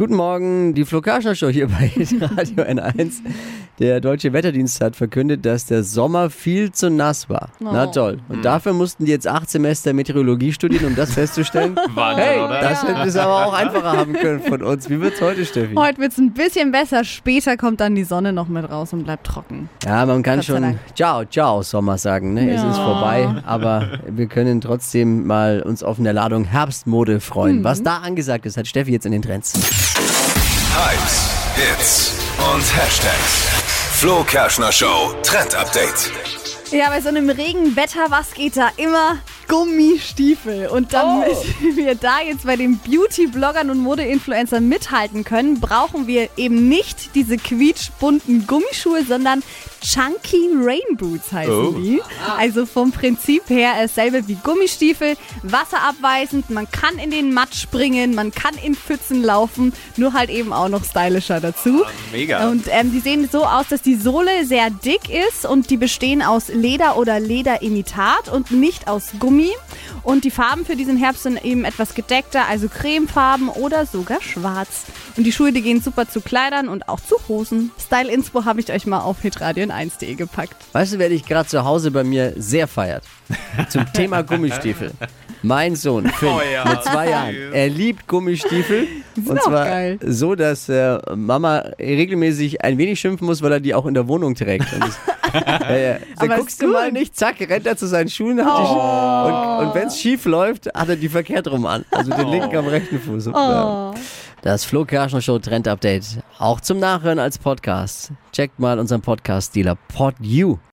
Guten Morgen, die Flo Kerschner Show hier bei Radio N1. Der Deutsche Wetterdienst hat verkündet, dass der Sommer viel zu nass war. Na Oh. toll. Und dafür mussten die jetzt acht Semester Meteorologie studieren, um das festzustellen. Wahnsinn, hey, oder? das hätten es aber auch einfacher haben können von uns. Wie wird's heute, Steffi? Heute wird es ein bisschen besser. Später kommt dann die Sonne noch mit raus und bleibt trocken. Ja, man kann schon. Ciao, ciao, Sommer sagen. Ne? Es Ja. ist vorbei, aber wir können trotzdem mal uns auf eine Ladung Herbstmode freuen. Mhm. Was da angesagt ist, hat Steffi jetzt in den Trends. Hypes, Hits und Hashtags. Flo Kerschner Show Trend Update. Ja, bei so einem Regenwetter, was geht da immer? Gummistiefel. Und damit wir da jetzt bei den Beauty-Bloggern und Mode-Influencern mithalten können, brauchen wir eben nicht diese quietschbunten Gummischuhe, sondern Chunky Rain Boots heißen Oh. die. Also vom Prinzip her dasselbe wie Gummistiefel, wasserabweisend, man kann in den Matt springen, man kann in Pfützen laufen, nur halt eben auch noch stylischer dazu. Mega. Und ähm, die sehen so aus, dass die Sohle sehr dick ist und die bestehen aus Leder oder Lederimitat und nicht aus Gummi. Und die Farben für diesen Herbst sind eben etwas gedeckter, also cremefarben oder sogar schwarz. Und die Schuhe, die gehen super zu Kleidern und auch zu Hosen. Style Inspo habe ich euch mal auf hitradion1.de gepackt. Weißt du, wer dich gerade zu Hause bei mir sehr feiert? Zum Thema Gummistiefel. Mein Sohn, Finn, Oh ja, mit zwei Jahren. Er liebt Gummistiefel. Und zwar geil. so, dass äh, Mama regelmäßig ein wenig schimpfen muss, weil er die auch in der Wohnung trägt. Und das, ja, ja. Da Aber guckst du mal nicht, zack, rennt er zu seinen Schuhen. Schu- und und wenn es schief läuft, hat er die verkehrt rum an. Also den linken am rechten Fuß. Ja. Das Flo Kerschner Show Trend Update. Auch zum Nachhören als Podcast. Checkt mal unseren Podcast-Dealer PodU.